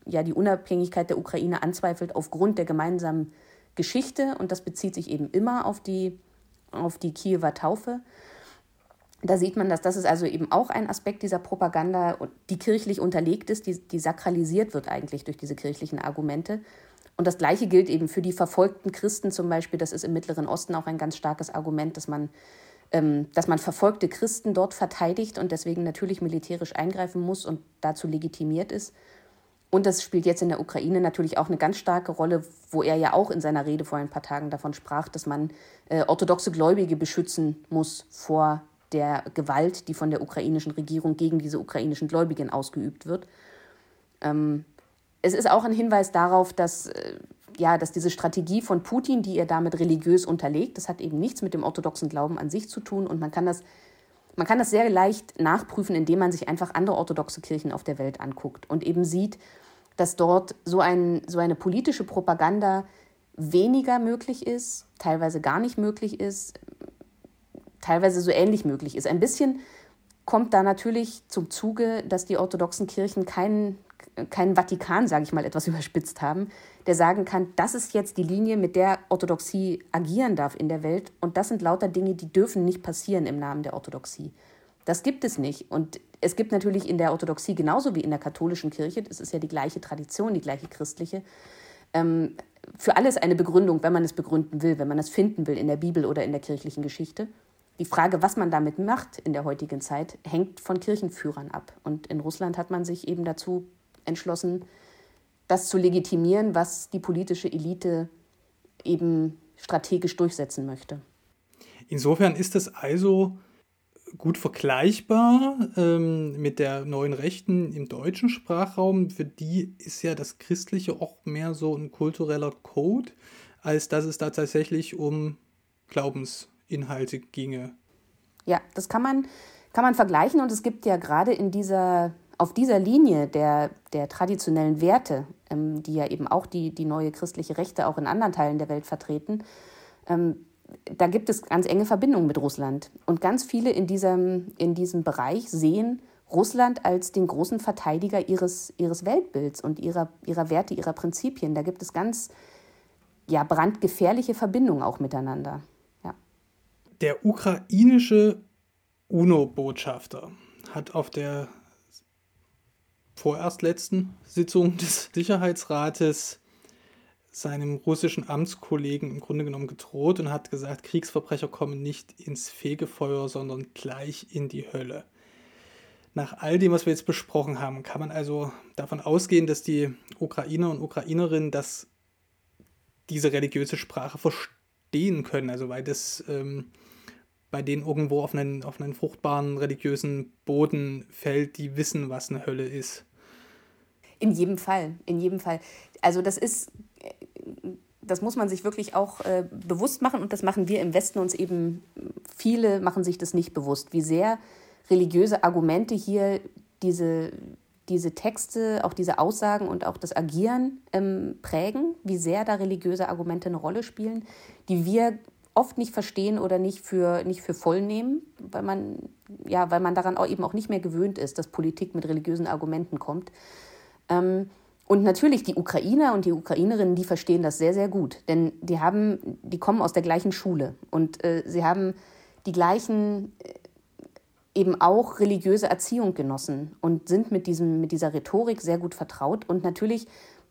ja die Unabhängigkeit der Ukraine anzweifelt aufgrund der gemeinsamen Geschichte. Und das bezieht sich eben immer auf die, auf die Kiewer Taufe. Da sieht man, dass das ist also eben auch ein Aspekt dieser Propaganda, die kirchlich unterlegt ist, die, die sakralisiert wird eigentlich durch diese kirchlichen Argumente. Und das Gleiche gilt eben für die verfolgten Christen zum Beispiel. Das ist im Mittleren Osten auch ein ganz starkes Argument, dass man dass man verfolgte Christen dort verteidigt und deswegen natürlich militärisch eingreifen muss und dazu legitimiert ist. Und das spielt jetzt in der Ukraine natürlich auch eine ganz starke Rolle, wo er ja auch in seiner Rede vor ein paar Tagen davon sprach, dass man äh, orthodoxe Gläubige beschützen muss vor der Gewalt, die von der ukrainischen Regierung gegen diese ukrainischen Gläubigen ausgeübt wird. Ähm, es ist auch ein Hinweis darauf, dass äh, ja, dass diese Strategie von Putin, die er damit religiös unterlegt, das hat eben nichts mit dem orthodoxen Glauben an sich zu tun und man kann das, man kann das sehr leicht nachprüfen, indem man sich einfach andere orthodoxe Kirchen auf der Welt anguckt und eben sieht, dass dort so, ein, so eine politische Propaganda weniger möglich ist, teilweise gar nicht möglich ist, teilweise so ähnlich möglich ist. Ein bisschen kommt da natürlich zum Zuge, dass die orthodoxen Kirchen keinen keinen Vatikan, sage ich mal, etwas überspitzt haben, der sagen kann, das ist jetzt die Linie, mit der Orthodoxie agieren darf in der Welt. Und das sind lauter Dinge, die dürfen nicht passieren im Namen der Orthodoxie. Das gibt es nicht. Und es gibt natürlich in der Orthodoxie genauso wie in der katholischen Kirche, das ist ja die gleiche Tradition, die gleiche christliche, ähm, für alles eine Begründung, wenn man es begründen will, wenn man es finden will in der Bibel oder in der kirchlichen Geschichte. Die Frage, was man damit macht in der heutigen Zeit, hängt von Kirchenführern ab. Und in Russland hat man sich eben dazu entschlossen, das zu legitimieren, was die politische Elite eben strategisch durchsetzen möchte. Insofern ist es also gut vergleichbar ähm, mit der neuen Rechten im deutschen Sprachraum. Für die ist ja das Christliche auch mehr so ein kultureller Code, als dass es da tatsächlich um Glaubensinhalte ginge. Ja, das kann man, kann man vergleichen und es gibt ja gerade in dieser, auf dieser Linie der, der traditionellen Werte, ähm, die ja eben auch die, die neue christliche Rechte auch in anderen Teilen der Welt vertreten, ähm, da gibt es ganz enge Verbindungen mit Russland. Und ganz viele in diesem, in diesem Bereich sehen Russland als den großen Verteidiger ihres, ihres Weltbilds und ihrer, ihrer Werte, ihrer Prinzipien. Da gibt es ganz ja, brandgefährliche Verbindungen auch miteinander. Ja. Der ukrainische UNO-Botschafter hat auf der vorerst letzten Sitzung des Sicherheitsrates seinem russischen Amtskollegen im Grunde genommen gedroht und hat gesagt, Kriegsverbrecher kommen nicht ins Fegefeuer, sondern gleich in die Hölle. Nach all dem, was wir jetzt besprochen haben, kann man also davon ausgehen, dass die Ukrainer und Ukrainerinnen das, diese religiöse Sprache verstehen können, also weil das ähm, bei denen irgendwo auf einen, auf einen fruchtbaren religiösen Boden fällt, die wissen, was eine Hölle ist. In jedem Fall, in jedem Fall. Also das ist das muss man sich wirklich auch äh, bewusst machen und das machen wir im Westen uns eben, viele machen sich das nicht bewusst, wie sehr religiöse Argumente hier diese, diese Texte, auch diese Aussagen und auch das Agieren ähm, prägen, wie sehr da religiöse Argumente eine Rolle spielen, die wir oft nicht verstehen oder nicht für, nicht für voll nehmen, weil man, ja, weil man daran auch eben auch nicht mehr gewöhnt ist, dass Politik mit religiösen Argumenten kommt. Ähm, und natürlich die Ukrainer und die Ukrainerinnen, die verstehen das sehr, sehr gut. Denn die haben, die kommen aus der gleichen Schule und äh, sie haben die gleichen äh, eben auch religiöse Erziehung genossen und sind mit, diesem, mit dieser Rhetorik sehr gut vertraut. Und natürlich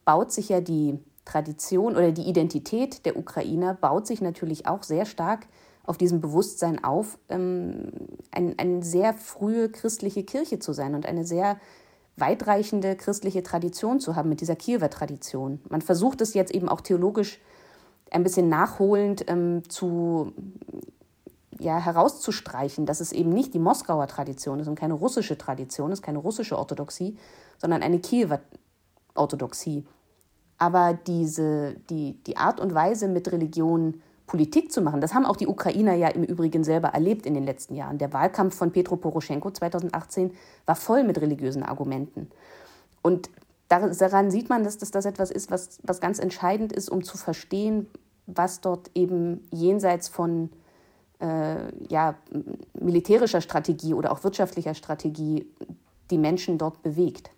baut sich ja die Tradition oder die Identität der Ukrainer baut sich natürlich auch sehr stark auf diesem Bewusstsein auf, ähm, ein, eine sehr frühe christliche Kirche zu sein und eine sehr weitreichende christliche Tradition zu haben mit dieser Kiewer Tradition. Man versucht es jetzt eben auch theologisch ein bisschen nachholend ähm, zu ja, herauszustreichen, dass es eben nicht die Moskauer Tradition ist und keine russische Tradition ist, keine russische Orthodoxie, sondern eine Kiewer Orthodoxie. Aber diese, die, die Art und Weise, mit Religion Politik zu machen. Das haben auch die Ukrainer ja im Übrigen selber erlebt in den letzten Jahren. Der Wahlkampf von Petro Poroschenko 2018 war voll mit religiösen Argumenten. Und daran sieht man, dass das, das etwas ist, was, was ganz entscheidend ist, um zu verstehen, was dort eben jenseits von äh, ja, militärischer Strategie oder auch wirtschaftlicher Strategie die Menschen dort bewegt.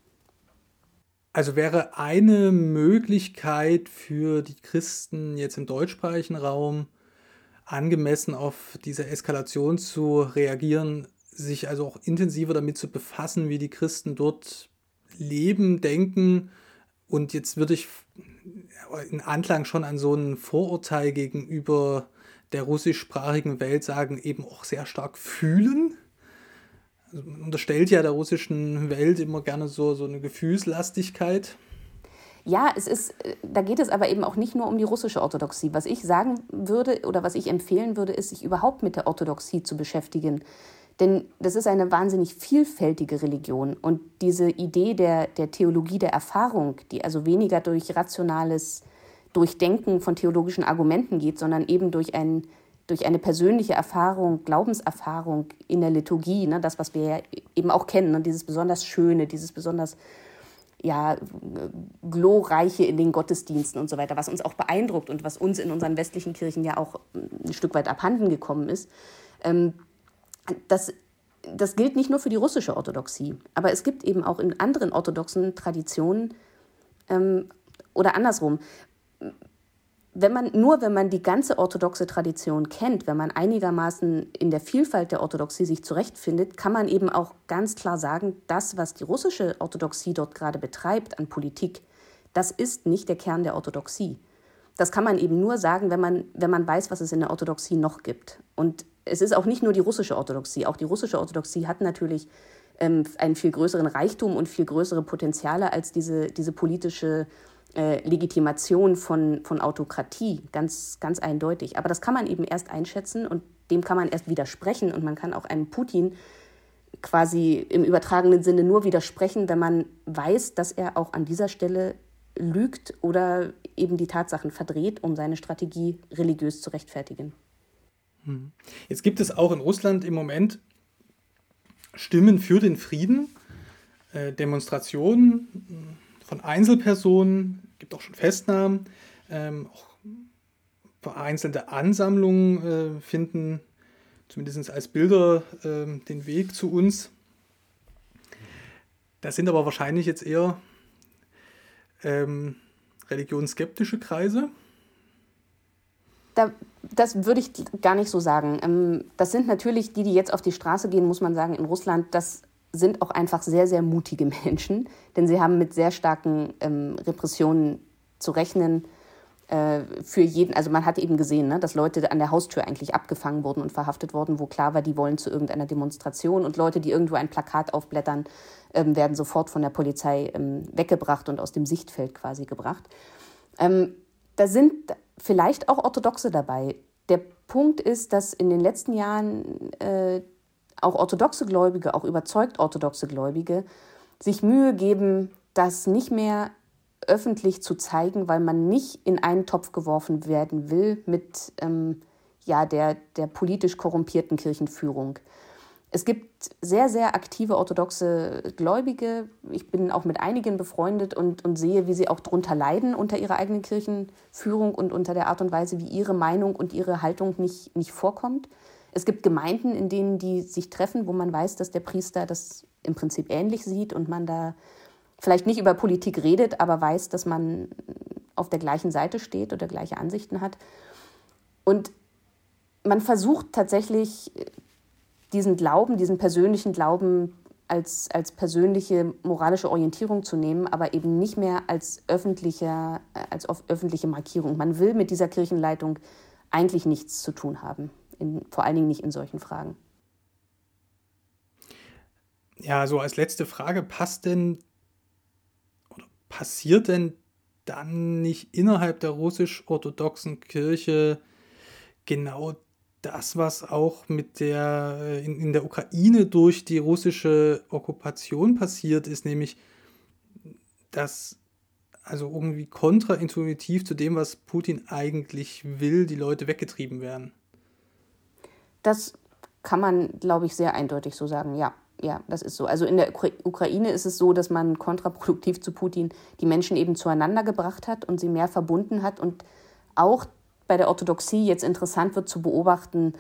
Also wäre eine Möglichkeit für die Christen jetzt im deutschsprachigen Raum angemessen auf diese Eskalation zu reagieren, sich also auch intensiver damit zu befassen, wie die Christen dort leben, denken. Und jetzt würde ich in Anklang schon an so ein Vorurteil gegenüber der russischsprachigen Welt sagen, eben auch sehr stark fühlen unterstellt ja der russischen Welt immer gerne so, so eine Gefühlslastigkeit. Ja, es ist, da geht es aber eben auch nicht nur um die russische Orthodoxie. Was ich sagen würde oder was ich empfehlen würde, ist, sich überhaupt mit der Orthodoxie zu beschäftigen. Denn das ist eine wahnsinnig vielfältige Religion. Und diese Idee der, der Theologie der Erfahrung, die also weniger durch rationales Durchdenken von theologischen Argumenten geht, sondern eben durch ein durch eine persönliche Erfahrung, Glaubenserfahrung in der Liturgie, ne, das, was wir ja eben auch kennen, ne, dieses besonders Schöne, dieses besonders ja, glorreiche in den Gottesdiensten und so weiter, was uns auch beeindruckt und was uns in unseren westlichen Kirchen ja auch ein Stück weit abhanden gekommen ist. Ähm, das, das gilt nicht nur für die russische Orthodoxie, aber es gibt eben auch in anderen orthodoxen Traditionen ähm, oder andersrum wenn man, nur wenn man die ganze orthodoxe Tradition kennt, wenn man einigermaßen in der Vielfalt der Orthodoxie sich zurechtfindet, kann man eben auch ganz klar sagen, das, was die russische Orthodoxie dort gerade betreibt an Politik, das ist nicht der Kern der Orthodoxie. Das kann man eben nur sagen, wenn man, wenn man weiß, was es in der Orthodoxie noch gibt. Und es ist auch nicht nur die russische Orthodoxie. Auch die russische Orthodoxie hat natürlich ähm, einen viel größeren Reichtum und viel größere Potenziale als diese, diese politische äh, Legitimation von, von Autokratie, ganz, ganz eindeutig. Aber das kann man eben erst einschätzen und dem kann man erst widersprechen und man kann auch einem Putin quasi im übertragenen Sinne nur widersprechen, wenn man weiß, dass er auch an dieser Stelle lügt oder eben die Tatsachen verdreht, um seine Strategie religiös zu rechtfertigen. Hm. Jetzt gibt es auch in Russland im Moment Stimmen für den Frieden, äh, Demonstrationen von Einzelpersonen, gibt auch schon Festnahmen, ähm, auch vereinzelte Ansammlungen äh, finden zumindest als Bilder äh, den Weg zu uns. Das sind aber wahrscheinlich jetzt eher ähm, religionsskeptische Kreise. Da, das würde ich gar nicht so sagen. Ähm, das sind natürlich die, die jetzt auf die Straße gehen, muss man sagen, in Russland. Das sind auch einfach sehr, sehr mutige Menschen, denn sie haben mit sehr starken ähm, Repressionen zu rechnen äh, für jeden. Also man hat eben gesehen, ne, dass Leute an der Haustür eigentlich abgefangen wurden und verhaftet wurden, wo klar war, die wollen zu irgendeiner Demonstration und Leute, die irgendwo ein Plakat aufblättern, ähm, werden sofort von der Polizei ähm, weggebracht und aus dem Sichtfeld quasi gebracht. Ähm, da sind vielleicht auch Orthodoxe dabei. Der Punkt ist, dass in den letzten Jahren äh, auch orthodoxe Gläubige, auch überzeugt orthodoxe Gläubige, sich Mühe geben, das nicht mehr öffentlich zu zeigen, weil man nicht in einen Topf geworfen werden will mit ähm, ja, der, der politisch korrumpierten Kirchenführung. Es gibt sehr, sehr aktive orthodoxe Gläubige. Ich bin auch mit einigen befreundet und, und sehe, wie sie auch darunter leiden unter ihrer eigenen Kirchenführung und unter der Art und Weise, wie ihre Meinung und ihre Haltung nicht, nicht vorkommt. Es gibt Gemeinden, in denen die sich treffen, wo man weiß, dass der Priester das im Prinzip ähnlich sieht und man da vielleicht nicht über Politik redet, aber weiß, dass man auf der gleichen Seite steht oder gleiche Ansichten hat. Und man versucht tatsächlich diesen Glauben, diesen persönlichen Glauben als, als persönliche moralische Orientierung zu nehmen, aber eben nicht mehr als, öffentliche, als öffentliche Markierung. Man will mit dieser Kirchenleitung eigentlich nichts zu tun haben, in, vor allen Dingen nicht in solchen Fragen. Ja, so als letzte Frage, passt denn oder passiert denn dann nicht innerhalb der russisch-orthodoxen Kirche genau das, was auch mit der, äh, in, in der Ukraine durch die russische Okkupation passiert ist, nämlich dass also irgendwie kontraintuitiv zu dem, was Putin eigentlich will, die Leute weggetrieben werden. Das kann man, glaube ich, sehr eindeutig so sagen, ja. Ja, das ist so. Also in der Ukraine ist es so, dass man kontraproduktiv zu Putin die Menschen eben zueinander gebracht hat und sie mehr verbunden hat und auch bei der Orthodoxie jetzt interessant wird zu beobachten,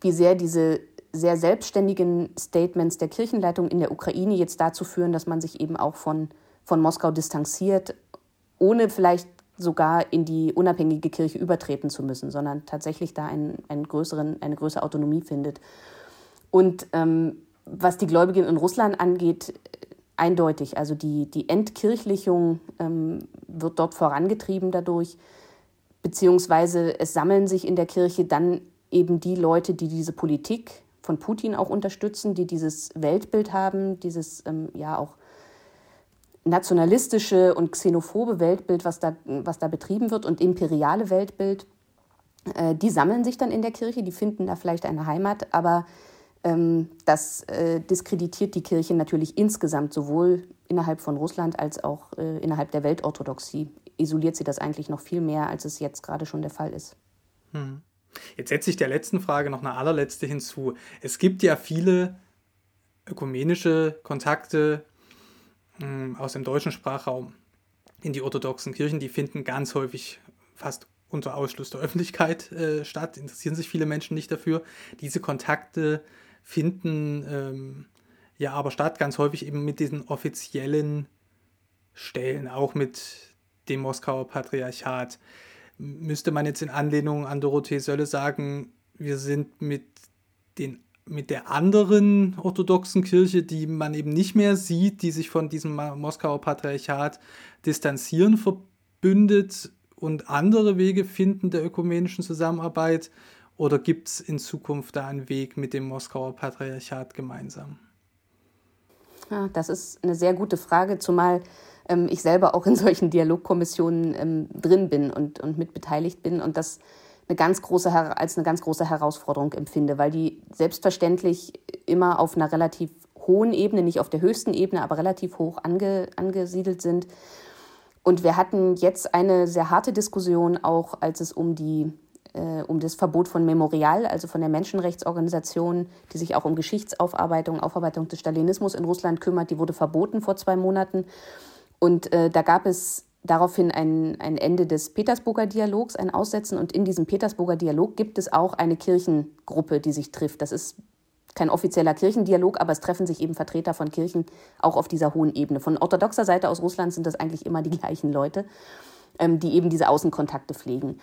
wie sehr diese sehr selbstständigen Statements der Kirchenleitung in der Ukraine jetzt dazu führen, dass man sich eben auch von, von Moskau distanziert, ohne vielleicht sogar in die unabhängige Kirche übertreten zu müssen, sondern tatsächlich da einen, einen größeren, eine größere Autonomie findet. Und ähm, was die Gläubigen in Russland angeht, eindeutig. Also die, die Entkirchlichung ähm, wird dort vorangetrieben dadurch beziehungsweise es sammeln sich in der Kirche dann eben die Leute, die diese Politik von Putin auch unterstützen, die dieses Weltbild haben, dieses ähm, ja auch nationalistische und xenophobe Weltbild, was da, was da betrieben wird und imperiale Weltbild, äh, die sammeln sich dann in der Kirche, die finden da vielleicht eine Heimat, aber ähm, das äh, diskreditiert die Kirche natürlich insgesamt sowohl innerhalb von Russland als auch äh, innerhalb der Weltorthodoxie isoliert sie das eigentlich noch viel mehr, als es jetzt gerade schon der Fall ist. Hm. Jetzt setze ich der letzten Frage noch eine allerletzte hinzu. Es gibt ja viele ökumenische Kontakte hm, aus dem deutschen Sprachraum in die orthodoxen Kirchen, die finden ganz häufig fast unter Ausschluss der Öffentlichkeit äh, statt, interessieren sich viele Menschen nicht dafür. Diese Kontakte finden ähm, ja aber statt, ganz häufig eben mit diesen offiziellen Stellen, auch mit dem Moskauer Patriarchat. Müsste man jetzt in Anlehnung an Dorothee Sölle sagen, wir sind mit, den, mit der anderen orthodoxen Kirche, die man eben nicht mehr sieht, die sich von diesem Moskauer Patriarchat distanzieren, verbündet und andere Wege finden der ökumenischen Zusammenarbeit? Oder gibt es in Zukunft da einen Weg mit dem Moskauer Patriarchat gemeinsam? Ja, das ist eine sehr gute Frage, zumal ähm, ich selber auch in solchen Dialogkommissionen ähm, drin bin und, und mitbeteiligt bin und das eine ganz große, als eine ganz große Herausforderung empfinde, weil die selbstverständlich immer auf einer relativ hohen Ebene, nicht auf der höchsten Ebene, aber relativ hoch ange, angesiedelt sind. Und wir hatten jetzt eine sehr harte Diskussion, auch als es um die äh, um das Verbot von Memorial, also von der Menschenrechtsorganisation, die sich auch um Geschichtsaufarbeitung, Aufarbeitung des Stalinismus in Russland kümmert. Die wurde verboten vor zwei Monaten. Und äh, da gab es daraufhin ein, ein Ende des Petersburger Dialogs, ein Aussetzen. Und in diesem Petersburger Dialog gibt es auch eine Kirchengruppe, die sich trifft. Das ist kein offizieller Kirchendialog, aber es treffen sich eben Vertreter von Kirchen auch auf dieser hohen Ebene. Von orthodoxer Seite aus Russland sind das eigentlich immer die gleichen Leute, ähm, die eben diese Außenkontakte pflegen.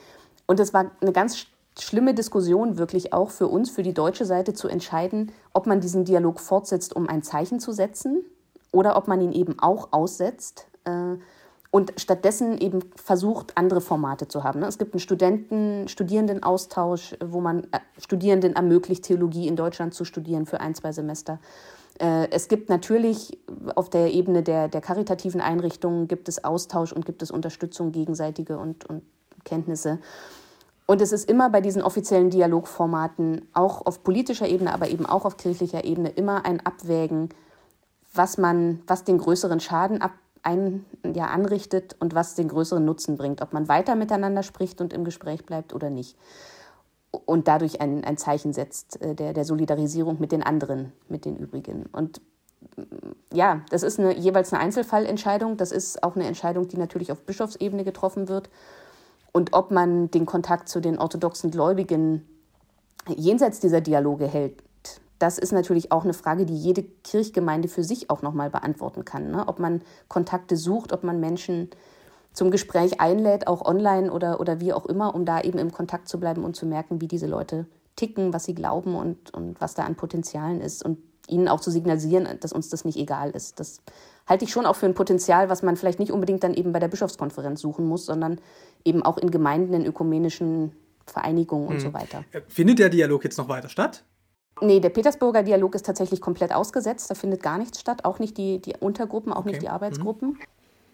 Und es war eine ganz schlimme Diskussion wirklich auch für uns, für die deutsche Seite zu entscheiden, ob man diesen Dialog fortsetzt, um ein Zeichen zu setzen oder ob man ihn eben auch aussetzt äh, und stattdessen eben versucht, andere Formate zu haben. Ne? Es gibt einen Studenten, Studierendenaustausch, wo man äh, Studierenden ermöglicht, Theologie in Deutschland zu studieren für ein, zwei Semester. Äh, es gibt natürlich auf der Ebene der, der karitativen Einrichtungen gibt es Austausch und gibt es Unterstützung gegenseitige und, und Kenntnisse. Und es ist immer bei diesen offiziellen Dialogformaten, auch auf politischer Ebene, aber eben auch auf kirchlicher Ebene, immer ein Abwägen, was man, was den größeren Schaden ab, ein, ja, anrichtet und was den größeren Nutzen bringt, ob man weiter miteinander spricht und im Gespräch bleibt oder nicht. Und dadurch ein, ein Zeichen setzt äh, der, der Solidarisierung mit den anderen, mit den übrigen. Und ja, das ist eine, jeweils eine Einzelfallentscheidung. Das ist auch eine Entscheidung, die natürlich auf Bischofsebene getroffen wird. Und ob man den Kontakt zu den orthodoxen Gläubigen jenseits dieser Dialoge hält, das ist natürlich auch eine Frage, die jede Kirchgemeinde für sich auch nochmal beantworten kann. Ne? Ob man Kontakte sucht, ob man Menschen zum Gespräch einlädt, auch online oder, oder wie auch immer, um da eben im Kontakt zu bleiben und zu merken, wie diese Leute ticken, was sie glauben und, und was da an Potenzialen ist und ihnen auch zu signalisieren, dass uns das nicht egal ist. Das halte ich schon auch für ein Potenzial, was man vielleicht nicht unbedingt dann eben bei der Bischofskonferenz suchen muss, sondern eben auch in Gemeinden, in ökumenischen Vereinigungen und hm. so weiter. Äh, findet der Dialog jetzt noch weiter statt? Nee, der Petersburger Dialog ist tatsächlich komplett ausgesetzt. Da findet gar nichts statt, auch nicht die, die Untergruppen, auch okay. nicht die Arbeitsgruppen. Mhm.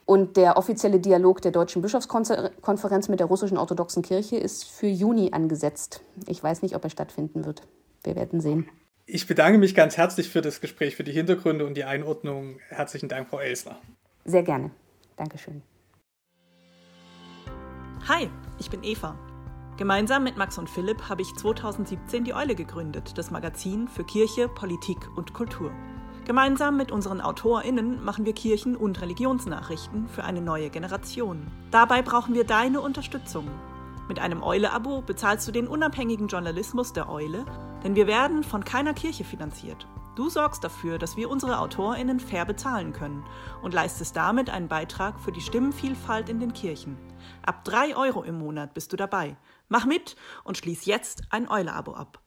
Und der offizielle Dialog der Deutschen Bischofskonferenz mit der russischen orthodoxen Kirche ist für Juni angesetzt. Ich weiß nicht, ob er stattfinden wird. Wir werden sehen. Ich bedanke mich ganz herzlich für das Gespräch, für die Hintergründe und die Einordnung. Herzlichen Dank, Frau Elsner. Sehr gerne. Dankeschön. Hi, ich bin Eva. Gemeinsam mit Max und Philipp habe ich 2017 die Eule gegründet, das Magazin für Kirche, Politik und Kultur. Gemeinsam mit unseren AutorInnen machen wir Kirchen- und Religionsnachrichten für eine neue Generation. Dabei brauchen wir deine Unterstützung. Mit einem Eule-Abo bezahlst du den unabhängigen Journalismus der Eule denn wir werden von keiner Kirche finanziert. Du sorgst dafür, dass wir unsere AutorInnen fair bezahlen können und leistest damit einen Beitrag für die Stimmenvielfalt in den Kirchen. Ab 3 Euro im Monat bist du dabei. Mach mit und schließ jetzt ein Eule-Abo ab.